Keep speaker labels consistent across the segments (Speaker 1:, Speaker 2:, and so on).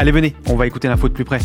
Speaker 1: Allez, venez, on va écouter l'info de plus près.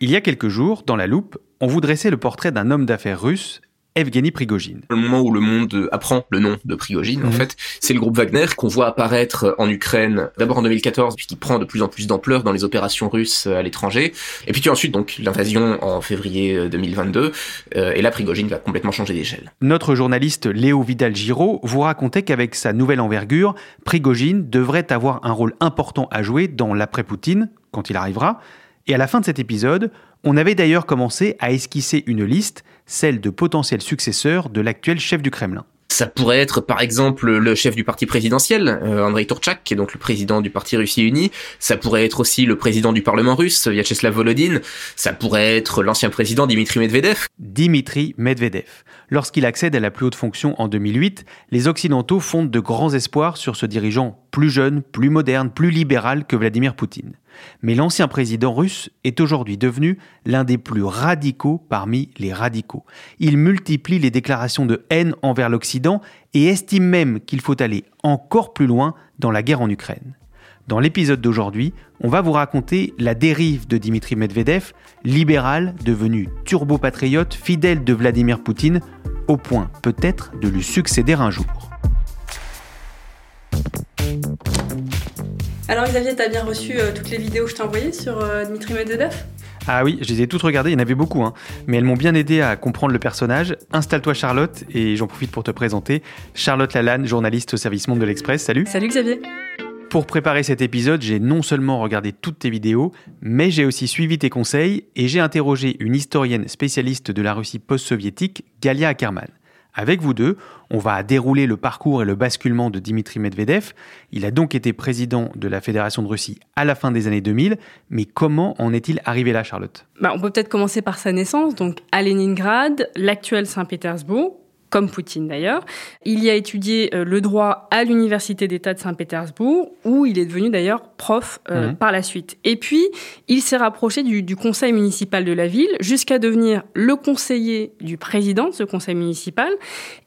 Speaker 1: Il y a quelques jours, dans La Loupe, on vous dressait le portrait d'un homme d'affaires russe Evgeny Prigogine.
Speaker 2: Le moment où le monde apprend le nom de Prigogine, en
Speaker 1: Mhm.
Speaker 2: fait, c'est le groupe Wagner qu'on voit apparaître en Ukraine, d'abord en 2014, puis qui prend de plus en plus d'ampleur dans les opérations russes à l'étranger. Et puis ensuite, donc, l'invasion en février 2022. euh, et là, Prigogine va complètement changer d'échelle.
Speaker 1: Notre journaliste Léo Vidal-Giraud vous racontait qu'avec sa nouvelle envergure, Prigogine devrait avoir un rôle important à jouer dans l'après-Poutine, quand il arrivera. Et à la fin de cet épisode, on avait d'ailleurs commencé à esquisser une liste, celle de potentiels successeurs de l'actuel chef du Kremlin.
Speaker 2: Ça pourrait être par exemple le chef du parti présidentiel, euh, Andrei Turchak, qui est donc le président du parti Russie Unie. Ça pourrait être aussi le président du Parlement russe, Vyacheslav Volodyn. Ça pourrait être l'ancien président Dimitri Medvedev.
Speaker 1: Dimitri Medvedev. Lorsqu'il accède à la plus haute fonction en 2008, les Occidentaux fondent de grands espoirs sur ce dirigeant plus jeune, plus moderne, plus libéral que Vladimir Poutine. Mais l'ancien président russe est aujourd'hui devenu l'un des plus radicaux parmi les radicaux. Il multiplie les déclarations de haine envers l'Occident et estime même qu'il faut aller encore plus loin dans la guerre en Ukraine. Dans l'épisode d'aujourd'hui, on va vous raconter la dérive de Dimitri Medvedev, libéral devenu turbo-patriote fidèle de Vladimir Poutine, au point peut-être de lui succéder un jour.
Speaker 3: Alors Xavier, t'as bien reçu euh, toutes les vidéos que je t'ai envoyées sur euh, Dmitri Medvedev?
Speaker 1: Ah oui, je les ai toutes regardées, il y en avait beaucoup, hein, mais elles m'ont bien aidé à comprendre le personnage. Installe-toi Charlotte, et j'en profite pour te présenter. Charlotte Lalanne, journaliste au service Monde de l'Express, salut
Speaker 3: Salut Xavier
Speaker 1: Pour préparer cet épisode, j'ai non seulement regardé toutes tes vidéos, mais j'ai aussi suivi tes conseils et j'ai interrogé une historienne spécialiste de la Russie post-soviétique, Galia Ackerman. Avec vous deux, on va dérouler le parcours et le basculement de Dimitri Medvedev. Il a donc été président de la Fédération de Russie à la fin des années 2000, mais comment en est-il arrivé là, Charlotte?
Speaker 3: Bah, On peut peut-être commencer par sa naissance, donc à Leningrad, l'actuel Saint-Pétersbourg, comme Poutine d'ailleurs. Il y a étudié euh, le droit à l'Université d'État de Saint-Pétersbourg, où il est devenu d'ailleurs prof euh,
Speaker 1: Mhm.
Speaker 3: par la suite. Et puis, il s'est rapproché du, du conseil municipal de la ville, jusqu'à devenir le conseiller du président de ce conseil municipal.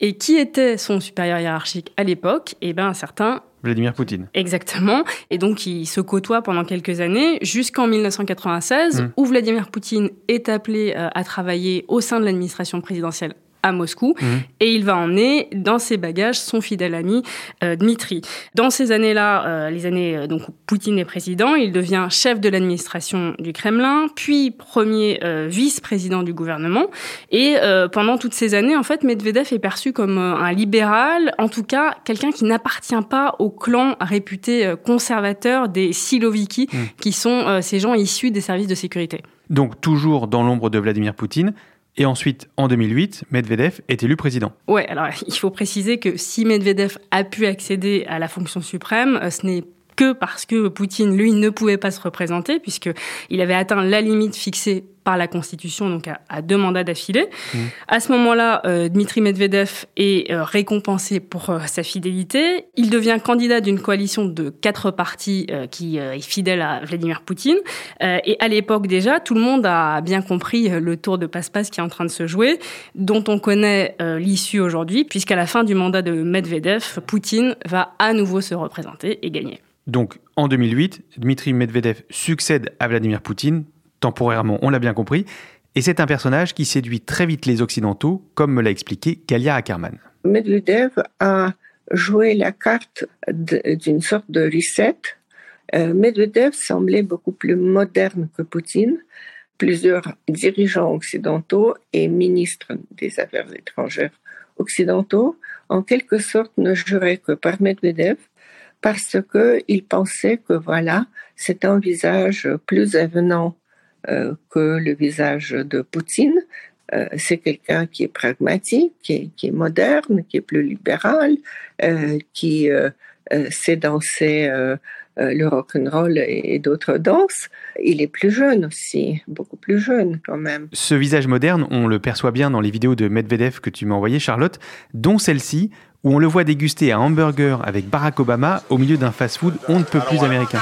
Speaker 3: Et qui était son supérieur hiérarchique à l'époque? Eh bien, un certain
Speaker 1: Vladimir Poutine.
Speaker 3: Exactement. Et donc, ils se côtoient pendant quelques années, jusqu'en 1996,
Speaker 1: Mm.
Speaker 3: où Vladimir Poutine est appelé euh, à travailler au sein de l'administration présidentielle à Moscou,
Speaker 1: Mhm.
Speaker 3: et il va emmener dans ses bagages son fidèle ami euh, Dmitri. Dans ces années-là, euh, les années euh, donc où Poutine est président, il devient chef de l'administration du Kremlin, puis premier euh, vice-président du gouvernement. Et pendant toutes ces années, en fait, Medvedev est perçu comme un libéral, en tout cas quelqu'un qui n'appartient pas au clan réputé conservateur des Siloviki,
Speaker 1: Mm.
Speaker 3: qui sont ces gens issus des services de sécurité.
Speaker 1: Donc toujours dans l'ombre de Vladimir Poutine. Et ensuite, en 2008, Medvedev est élu président.
Speaker 3: Ouais, alors il faut préciser que si Medvedev a pu accéder à la fonction suprême, euh, ce n'est que parce que Poutine, lui, ne pouvait pas se représenter, puisqu'il avait atteint la limite fixée par la Constitution, donc à, deux mandats d'affilée. Mmh. À ce moment-là, euh, Dmitri Medvedev est euh, récompensé pour euh, sa fidélité. Il devient candidat d'une coalition de quatre partis qui est fidèle à Vladimir Poutine. et à l'époque déjà, tout le monde a bien compris le tour de passe-passe qui est en train de se jouer, dont on connaît l'issue aujourd'hui, puisqu'à la fin du mandat de Medvedev, Poutine va à nouveau se représenter et gagner.
Speaker 1: Donc, en 2008, Dmitri Medvedev succède à Vladimir Poutine, temporairement, on l'a bien compris, et c'est un personnage qui séduit très vite les Occidentaux, comme me l'a expliqué Galia Ackerman.
Speaker 4: Medvedev a joué la carte d'une sorte de reset. Euh, Medvedev semblait beaucoup plus moderne que Poutine. Plusieurs dirigeants occidentaux et ministres des Affaires étrangères occidentaux, en quelque sorte, ne juraient que par Medvedev parce qu'ils pensaient que voilà, c'est un visage plus avenant euh, que le visage de Poutine. Euh, c'est quelqu'un qui est pragmatique, qui est, moderne, qui est plus libéral, euh, qui sait danser le rock'n'roll et, et d'autres danses. Il est plus jeune aussi, beaucoup plus jeune quand même.
Speaker 1: Ce visage moderne, on le perçoit bien dans les vidéos de Medvedev que tu m'as envoyées, Charlotte, dont celle-ci où on le voit déguster un hamburger avec Barack Obama au milieu d'un fast-food on ne peut plus américain.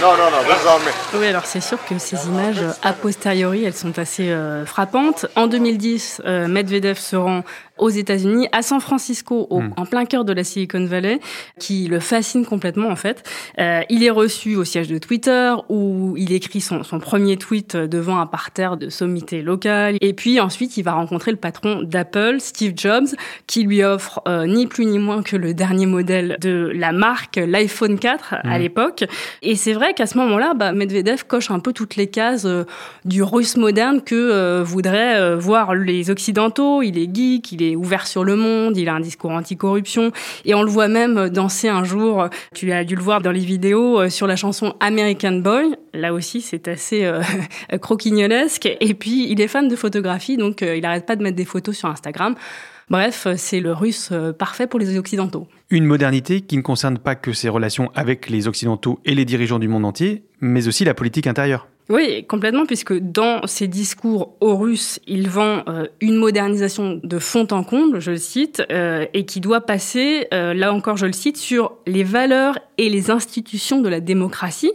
Speaker 3: Non, non, non, Oui, alors c'est sûr que ces images, a posteriori, elles sont assez euh, frappantes. En 2010, euh, Medvedev se rend aux États-Unis, à San Francisco, hmm. en plein cœur de la Silicon Valley, qui le fascine complètement en fait. Euh, il est reçu au siège de Twitter où il écrit son, son, premier tweet devant un parterre de sommité locale. Et puis ensuite, il va rencontrer le patron d'Apple, Steve Jobs, qui lui offre euh, ni plus ni moins que le dernier modèle de la marque, l'iPhone 4 à hmm. Et c'est vrai qu'à ce moment-là, bah, Medvedev coche un peu toutes les cases euh, du russe moderne que euh, voudraient voir les occidentaux. Il est geek, il est ouvert sur le monde, il a un discours anticorruption et on le voit même danser un jour, tu as dû le voir dans les vidéos, euh, sur la chanson American Boy. Là aussi, c'est assez euh, croquignolesque. Et puis, il est fan de photographie, donc euh, il n'arrête pas de mettre des photos sur Instagram. Bref, c'est le russe parfait pour les Occidentaux.
Speaker 1: Une modernité qui ne concerne pas que ses relations avec les Occidentaux et les dirigeants du monde entier, mais aussi la politique intérieure.
Speaker 3: Oui, complètement, puisque dans ses discours aux Russes, il vend euh, une modernisation de fond en comble, je le cite, euh, et qui doit passer, euh, là encore je le cite, sur les valeurs et les institutions de la démocratie.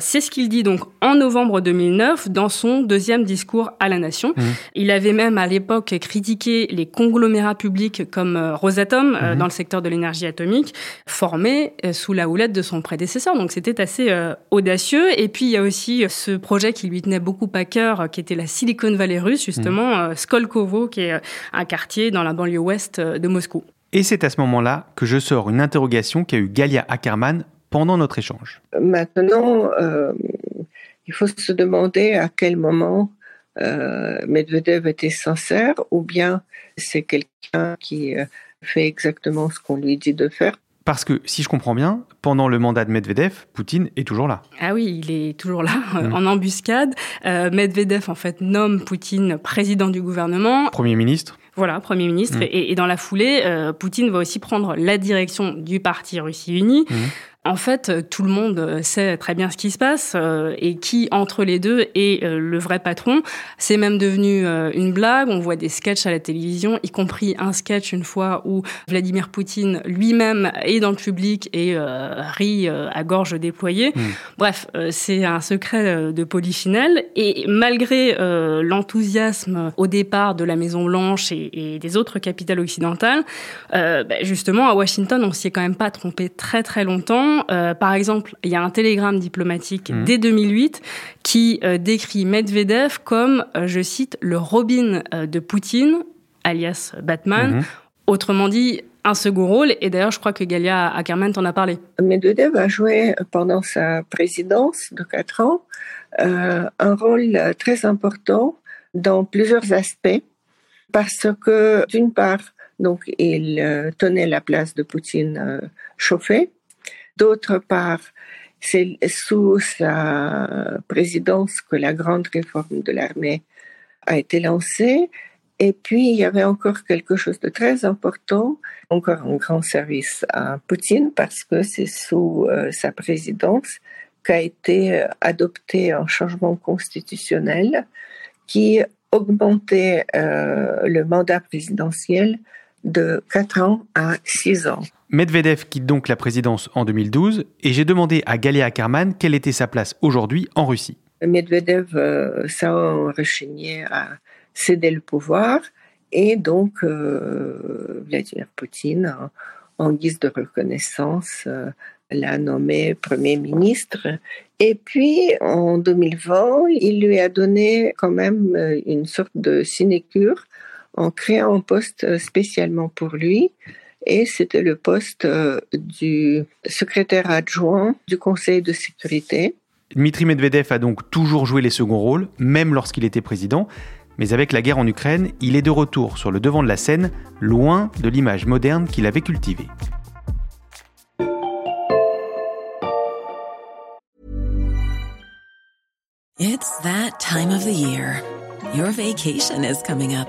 Speaker 3: C'est ce qu'il dit donc en novembre 2009 dans son deuxième discours à la nation. Mmh. Il avait même à l'époque critiqué les conglomérats publics comme Rosatom mmh. dans le secteur de l'énergie atomique, formés sous la houlette de son prédécesseur. Donc c'était assez audacieux. Et puis il y a aussi ce projet qui lui tenait beaucoup à cœur, euh, qui était la Silicon Valley russe, justement, mmh. euh, Skolkovo, qui est euh, un quartier dans la banlieue ouest de Moscou.
Speaker 1: Et c'est à ce moment-là que je sors une interrogation qu'a eu Galia Ackerman pendant notre échange.
Speaker 4: Maintenant, il faut se demander à quel moment Medvedev était sincère ou bien c'est quelqu'un qui fait exactement ce qu'on lui dit de faire
Speaker 1: parce que, si je comprends bien, pendant le mandat de Medvedev, Poutine est toujours là.
Speaker 3: Ah oui, il est toujours là, mm. en embuscade. Euh, Medvedev, en fait, nomme Poutine président du gouvernement.
Speaker 1: Premier ministre
Speaker 3: voilà, Premier ministre. Mm. Et, dans la foulée, euh, Poutine va aussi prendre la direction du parti Russie Unie. Mm. En fait, euh, tout le monde euh, sait très bien ce qui se passe euh, et qui, entre les deux, est le vrai patron. C'est même devenu une blague. On voit des sketchs à la télévision, y compris un sketch une fois où Vladimir Poutine lui-même est dans le public et rit à gorge déployée. Hmm. Bref, c'est un secret de polichinelle. Et malgré l'enthousiasme au départ de la Maison Blanche et, des autres capitales occidentales, bah, justement, à Washington, on s'y est quand même pas trompé très très longtemps. Euh, par exemple, il y a un télégramme diplomatique mmh. dès 2008 qui euh, décrit Medvedev comme, euh, je cite, le Robin de Poutine, alias Batman. Mmh. Autrement dit, un second rôle. Et d'ailleurs, je crois que Galia Ackerman t'en a parlé.
Speaker 4: Medvedev a joué pendant sa présidence de quatre ans un rôle très important dans plusieurs aspects, parce que d'une part, donc il tenait la place de Poutine chauffée, D'autre part, c'est sous sa présidence que la grande réforme de l'armée a été lancée. Et puis, il y avait encore quelque chose de très important, encore un grand service à Poutine, parce que c'est sous euh, sa présidence qu'a été euh, adopté un changement constitutionnel qui augmentait euh, le mandat présidentiel de 4 ans à 6 ans.
Speaker 1: Medvedev quitte donc la présidence en 2012 et j'ai demandé à Galia Karman quelle était sa place aujourd'hui en Russie.
Speaker 4: Medvedev euh, s'est rechigné à céder le pouvoir et donc euh, Vladimir Poutine, en, guise de reconnaissance, euh, l'a nommé Premier ministre. Et puis en 2020, il lui a donné quand même une sorte de sinécure en créant un poste spécialement pour lui. Et c'était le poste du secrétaire adjoint du Conseil de sécurité.
Speaker 1: Dmitri Medvedev a donc toujours joué les seconds rôles, même lorsqu'il était président. Mais avec la guerre en Ukraine, il est de retour sur le devant de la scène, loin de l'image moderne qu'il avait cultivée.
Speaker 5: It's that time of the year. Your vacation is coming up.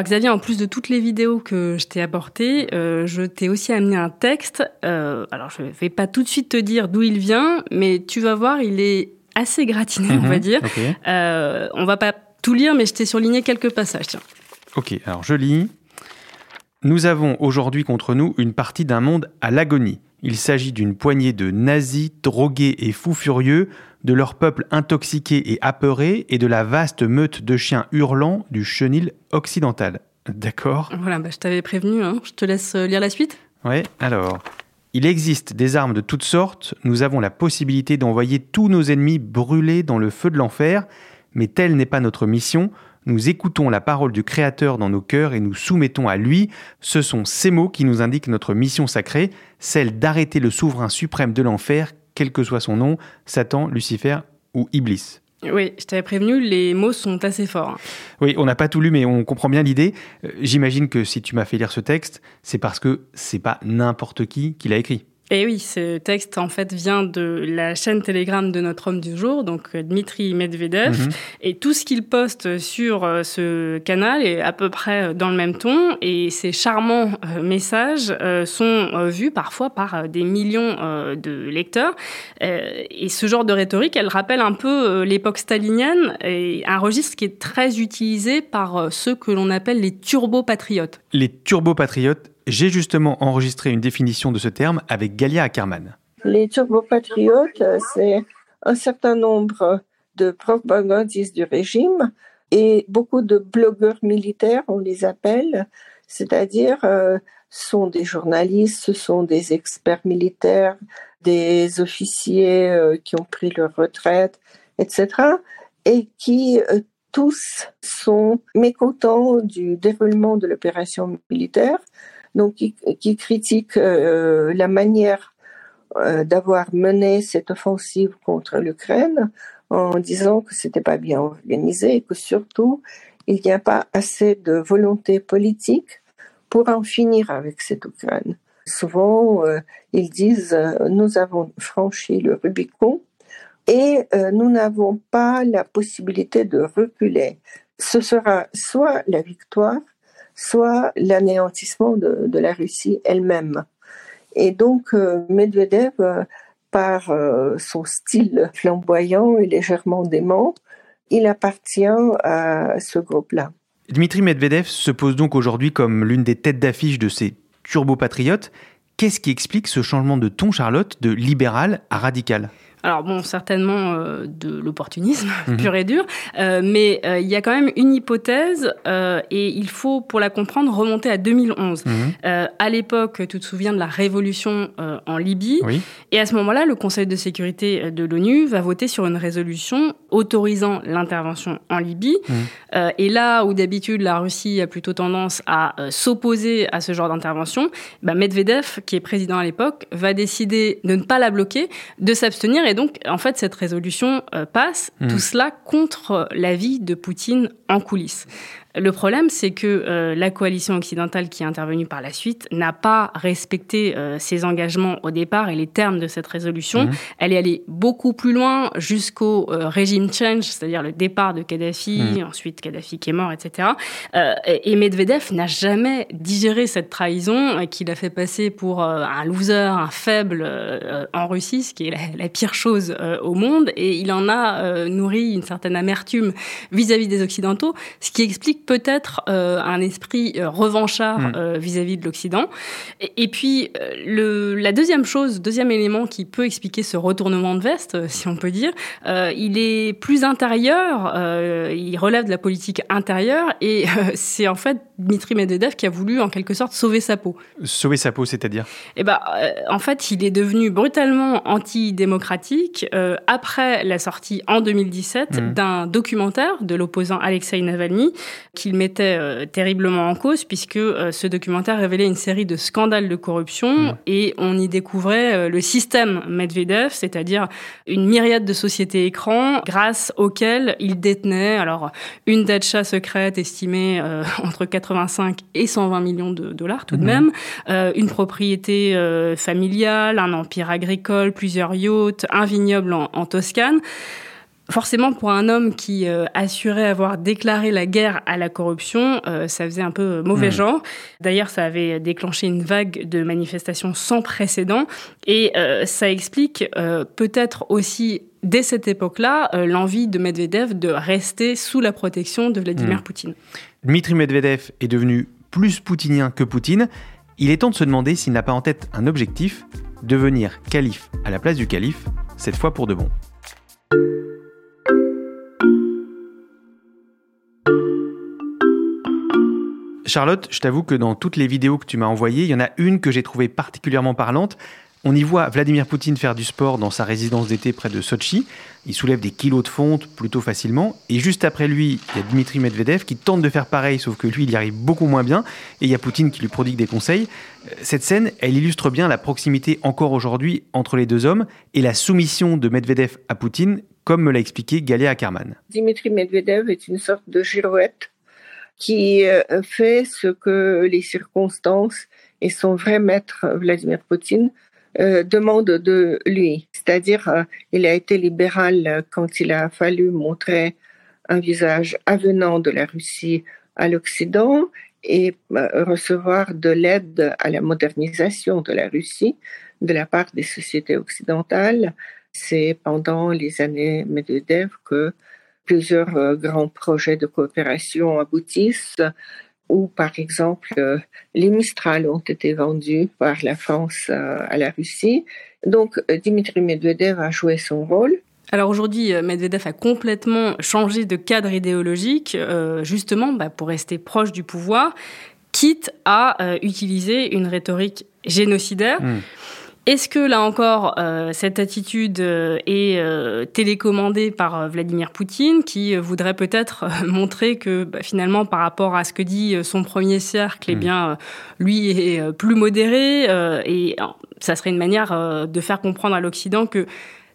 Speaker 3: Alors Xavier, en plus de toutes les vidéos que je t'ai apportées, euh, je t'ai aussi amené un texte. Euh, alors je vais pas tout de suite te dire d'où il vient, mais tu vas voir, il est assez gratiné, on va mhm, dire. Euh, on va pas tout lire, mais je t'ai surligné quelques passages. Tiens.
Speaker 1: Ok, alors je lis. Nous avons aujourd'hui contre nous une partie d'un monde à l'agonie. Il s'agit d'une poignée de nazis, drogués et fous furieux de leur peuple intoxiqué et apeuré et de la vaste meute de chiens hurlants du chenil occidental. D'accord
Speaker 3: Voilà, bah, je t'avais prévenu, hein. je te laisse euh, lire la suite.
Speaker 1: Ouais, alors. Il existe des armes de toutes sortes, nous avons la possibilité d'envoyer tous nos ennemis brûler dans le feu de l'enfer, mais telle n'est pas notre mission, nous écoutons la parole du Créateur dans nos cœurs et nous soumettons à lui. Ce sont ces mots qui nous indiquent notre mission sacrée, celle d'arrêter le souverain suprême de l'enfer quel que soit son nom, Satan, Lucifer ou Iblis.
Speaker 3: Oui, je t'avais prévenu, les mots sont assez forts.
Speaker 1: Oui, on n'a pas tout lu, mais on comprend bien l'idée. Euh, j'imagine que si tu m'as fait lire ce texte, c'est parce que c'est pas n'importe qui qui l'a écrit.
Speaker 3: Et oui, ce texte en fait vient de la chaîne Telegram de notre homme du jour, donc euh, Dmitri Medvedev, mhm. et tout ce qu'il poste sur euh, ce canal est à peu près euh, dans le même ton, et ces charmants messages sont vus parfois par des millions de lecteurs. Et ce genre de rhétorique, elle rappelle un peu l'époque stalinienne, et un registre qui est très utilisé par ceux que l'on appelle les turbo-patriotes.
Speaker 1: Les turbo-patriotes, j'ai justement enregistré une définition de ce terme avec Galia Ackerman.
Speaker 4: Les turbopatriotes, c'est un certain nombre de propagandistes du régime et beaucoup de blogueurs militaires, on les appelle, c'est-à-dire euh, sont des journalistes, ce sont des experts militaires, des officiers euh, qui ont pris leur retraite, etc., et qui euh, tous sont mécontents du déroulement de l'opération militaire donc qui, qui critique euh, la manière euh, d'avoir mené cette offensive contre l'Ukraine en disant que c'était pas bien organisé et que surtout il n'y a pas assez de volonté politique pour en finir avec cette Ukraine. Souvent, euh, ils disent nous avons franchi le Rubicon et nous n'avons pas la possibilité de reculer. Ce sera soit la victoire, soit l'anéantissement de, la Russie elle-même. Et donc euh, Medvedev, euh, par euh, son style flamboyant et légèrement dément, il appartient à ce groupe-là.
Speaker 1: Dmitri Medvedev se pose donc aujourd'hui comme l'une des têtes d'affiche de ces turbo-patriotes. Qu'est-ce qui explique ce changement de ton, Charlotte, de libéral à radical?
Speaker 3: Alors bon, certainement euh, de l'opportunisme mhm. pur et dur, euh, mais euh, il y a quand même une hypothèse et il faut, pour la comprendre, remonter à 2011. Mhm. à l'époque, tu te souviens de la révolution en Libye, et à ce moment-là, le Conseil de sécurité de l'ONU va voter sur une résolution autorisant l'intervention en Libye. Mhm. et là où d'habitude la Russie a plutôt tendance à s'opposer à ce genre d'intervention, bah, Medvedev, qui est président à l'époque, va décider de ne pas la bloquer, de s'abstenir et donc, en fait, cette résolution euh, passe, tout mmh. cela contre l'avis de Poutine en coulisses. Le problème, c'est que euh, la coalition occidentale qui est intervenue par la suite n'a pas respecté euh, ses engagements au départ et les termes de cette résolution. Mmh. Elle est allée beaucoup plus loin jusqu'au euh, régime change, c'est-à-dire le départ de Kadhafi, mmh. ensuite Kadhafi qui est mort, etc. et Medvedev n'a jamais digéré cette trahison qu'il a fait passer pour un loser, un faible en Russie, ce qui est la, la pire chose au monde. Et il en a nourri une certaine amertume vis-à-vis -vis des Occidentaux, ce qui explique peut-être euh, un esprit euh, revanchard mm. euh, vis-à-vis de l'Occident. Et, puis, le, la deuxième chose, deuxième élément qui peut expliquer ce retournement de veste, si on peut dire, il est plus intérieur, il relève de la politique intérieure, et c'est en fait Dmitri Medvedev qui a voulu en quelque sorte sauver sa peau.
Speaker 1: Sauver sa peau, c'est-à-dire?
Speaker 3: Eh ben, en fait, il est devenu brutalement antidémocratique après la sortie en 2017 mm. d'un documentaire de l'opposant Alexei Navalny qu'il mettait euh, terriblement en cause, puisque euh, ce documentaire révélait une série de scandales de corruption mmh. et on y découvrait euh, le système Medvedev, c'est-à-dire une myriade de sociétés écrans grâce auxquelles il détenait alors une datcha secrète estimée entre 85 et 120 millions de dollars tout de mmh. même, une propriété familiale, un empire agricole, plusieurs yachts, un vignoble en Toscane forcément, pour un homme qui euh, assurait avoir déclaré la guerre à la corruption, euh, ça faisait un peu mauvais mmh. genre. D'ailleurs, ça avait déclenché une vague de manifestations sans précédent. Et euh, ça explique peut-être aussi, dès cette époque-là, l'envie de Medvedev de rester sous la protection de Vladimir mmh. Poutine.
Speaker 1: Dmitri Medvedev est devenu plus poutinien que Poutine. Il est temps de se demander s'il n'a pas en tête un objectif, devenir calife à la place du calife, cette fois pour de bon. Charlotte, je t'avoue que dans toutes les vidéos que tu m'as envoyées, il y en a une que j'ai trouvée particulièrement parlante. On y voit Vladimir Poutine faire du sport dans sa résidence d'été près de Sochi. Il soulève des kilos de fonte plutôt facilement. Et juste après lui, il y a Dmitri Medvedev qui tente de faire pareil, sauf que lui, il y arrive beaucoup moins bien. Et il y a Poutine qui lui prodigue des conseils. Cette scène, elle illustre bien la proximité encore aujourd'hui entre les deux hommes et la soumission de Medvedev à Poutine, comme me l'a expliqué Galia Ackerman.
Speaker 4: Dmitri Medvedev est une sorte de girouette qui euh, fait ce que les circonstances et son vrai maître, Vladimir Poutine, euh, demandent de lui. C'est-à-dire, euh, il a été libéral quand il a fallu montrer un visage avenant de la Russie à l'Occident et recevoir de l'aide à la modernisation de la Russie de la part des sociétés occidentales. C'est pendant les années Medvedev que plusieurs euh, grands projets de coopération aboutissent, où par exemple euh, les Mistral ont été vendus par la France euh, à la Russie. Donc Dimitri Medvedev a joué son rôle.
Speaker 3: Alors aujourd'hui, Medvedev a complètement changé de cadre idéologique, justement bah, pour rester proche du pouvoir, quitte à utiliser une rhétorique génocidaire. Hmm. Est-ce que là encore, euh, cette attitude euh, est euh, télécommandée par Vladimir Poutine, qui voudrait peut-être montrer que bah, finalement, par rapport à ce que dit son premier cercle, eh hmm. bien, lui est plus modéré, et ça serait une manière de faire comprendre à l'Occident que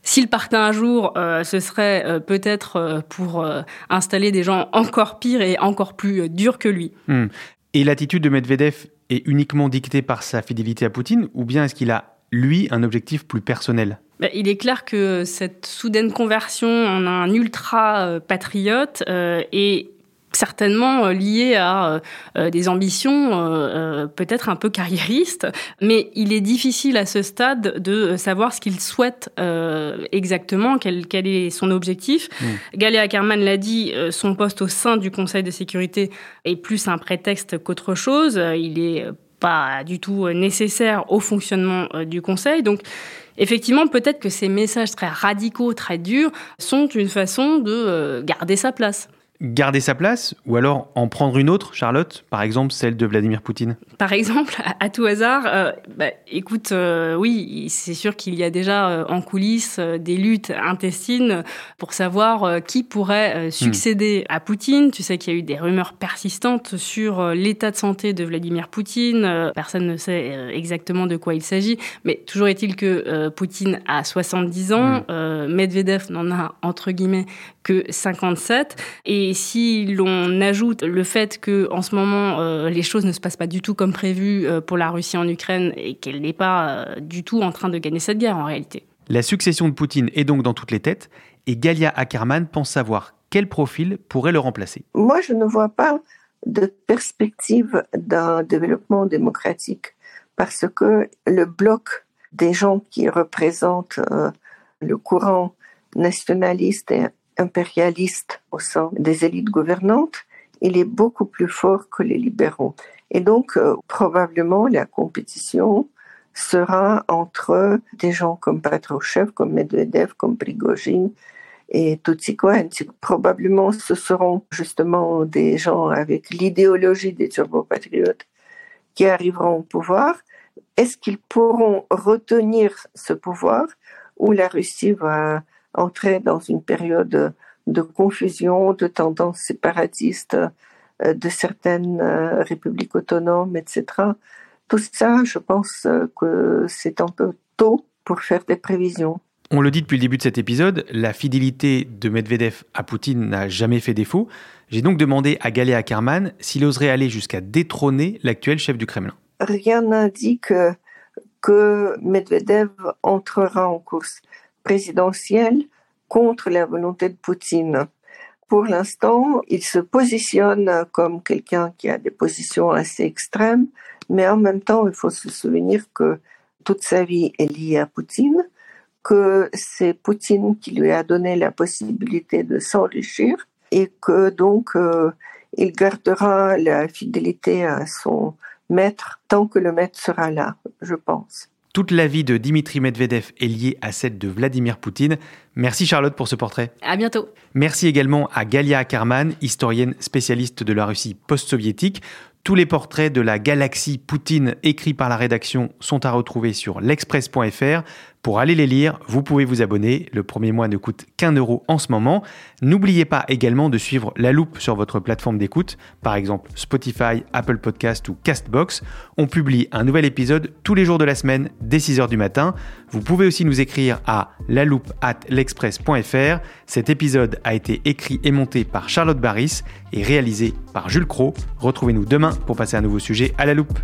Speaker 3: s'il partait un jour, ce serait peut-être pour installer des gens encore pires et encore plus durs que lui.
Speaker 1: Hmm. Et l'attitude de Medvedev est uniquement dictée par sa fidélité à Poutine, ou bien est-ce qu'il a lui, un objectif plus personnel
Speaker 3: bah, il est clair que cette soudaine conversion en un ultra-patriote euh, est certainement euh, lié à euh, des ambitions peut-être un peu carriéristes, mais il est difficile à ce stade de savoir ce qu'il souhaite exactement, quel, quel, est son objectif. Mmh. Galia Ackerman l'a dit, son poste au sein du Conseil de sécurité est plus un prétexte qu'autre chose. Il est pas du tout nécessaire au fonctionnement du Conseil. Donc, effectivement, peut-être que ces messages très radicaux, très durs, sont une façon de garder sa place
Speaker 1: garder sa place ou alors en prendre une autre, Charlotte, par exemple celle de Vladimir Poutine?
Speaker 3: Par exemple, à, tout hasard, euh, bah, écoute, euh, oui, c'est sûr qu'il y a déjà euh, en coulisses des luttes intestines pour savoir qui pourrait succéder à Poutine. Tu sais qu'il y a eu des rumeurs persistantes sur l'état de santé de Vladimir Poutine. personne ne sait exactement de quoi il s'agit, mais toujours est-il que Poutine a 70 ans, hmm. Medvedev n'en a entre guillemets que 57 et et si l'on ajoute le fait que en ce moment euh, les choses ne se passent pas du tout comme prévu euh, pour la Russie en Ukraine et qu'elle n'est pas euh, du tout en train de gagner cette guerre en réalité.
Speaker 1: La succession de Poutine est donc dans toutes les têtes et Galia Ackerman pense savoir quel profil pourrait le remplacer.
Speaker 4: Moi, je ne vois pas de perspective d'un développement démocratique parce que le bloc des gens qui représentent le courant nationaliste et impérialiste au sein des élites gouvernantes, il est beaucoup plus fort que les libéraux. Et donc, euh, probablement, la compétition sera entre des gens comme Patrushev, comme Medvedev, comme Prigozhin et Tutsikov. Probablement, ce seront justement des gens avec l'idéologie des turbopatriotes qui arriveront au pouvoir. Est-ce qu'ils pourront retenir ce pouvoir ou la Russie va entrer dans une période de confusion, de tendances séparatistes euh, de certaines euh, républiques autonomes, etc. Tout ça, je pense euh, que c'est un peu tôt pour faire des prévisions.
Speaker 1: On le dit depuis le début de cet épisode, la fidélité de Medvedev à Poutine n'a jamais fait défaut. J'ai donc demandé à Galia Ackerman s'il oserait aller jusqu'à détrôner l'actuel chef du Kremlin.
Speaker 4: Rien n'indique que Medvedev entrera en course présidentielle contre la volonté de Poutine. Pour l'instant, il se positionne comme quelqu'un qui a des positions assez extrêmes, mais en même temps, il faut se souvenir que toute sa vie est liée à Poutine, que c'est Poutine qui lui a donné la possibilité de s'enrichir et que donc euh, il gardera la fidélité à son maître tant que le maître sera là, je pense.
Speaker 1: Toute la vie de Dimitri Medvedev est liée à celle de Vladimir Poutine. Merci Charlotte pour ce portrait.
Speaker 3: À bientôt.
Speaker 1: Merci également à Galia Ackerman, historienne spécialiste de la Russie post-soviétique. Tous les portraits de la galaxie Poutine écrits par la rédaction sont à retrouver sur l'express.fr. Pour aller les lire, vous pouvez vous abonner. Le premier mois ne coûte qu'un euro en ce moment. N'oubliez pas également de suivre La Loupe sur votre plateforme d'écoute, par exemple Spotify, Apple Podcast ou Castbox. On publie un nouvel épisode tous les jours de la semaine dès 6h du matin. Vous pouvez aussi nous écrire à l'express.fr. Cet épisode a été écrit et monté par Charlotte Barris et réalisé par Jules Cro. Retrouvez-nous demain pour passer un nouveau sujet à la loupe.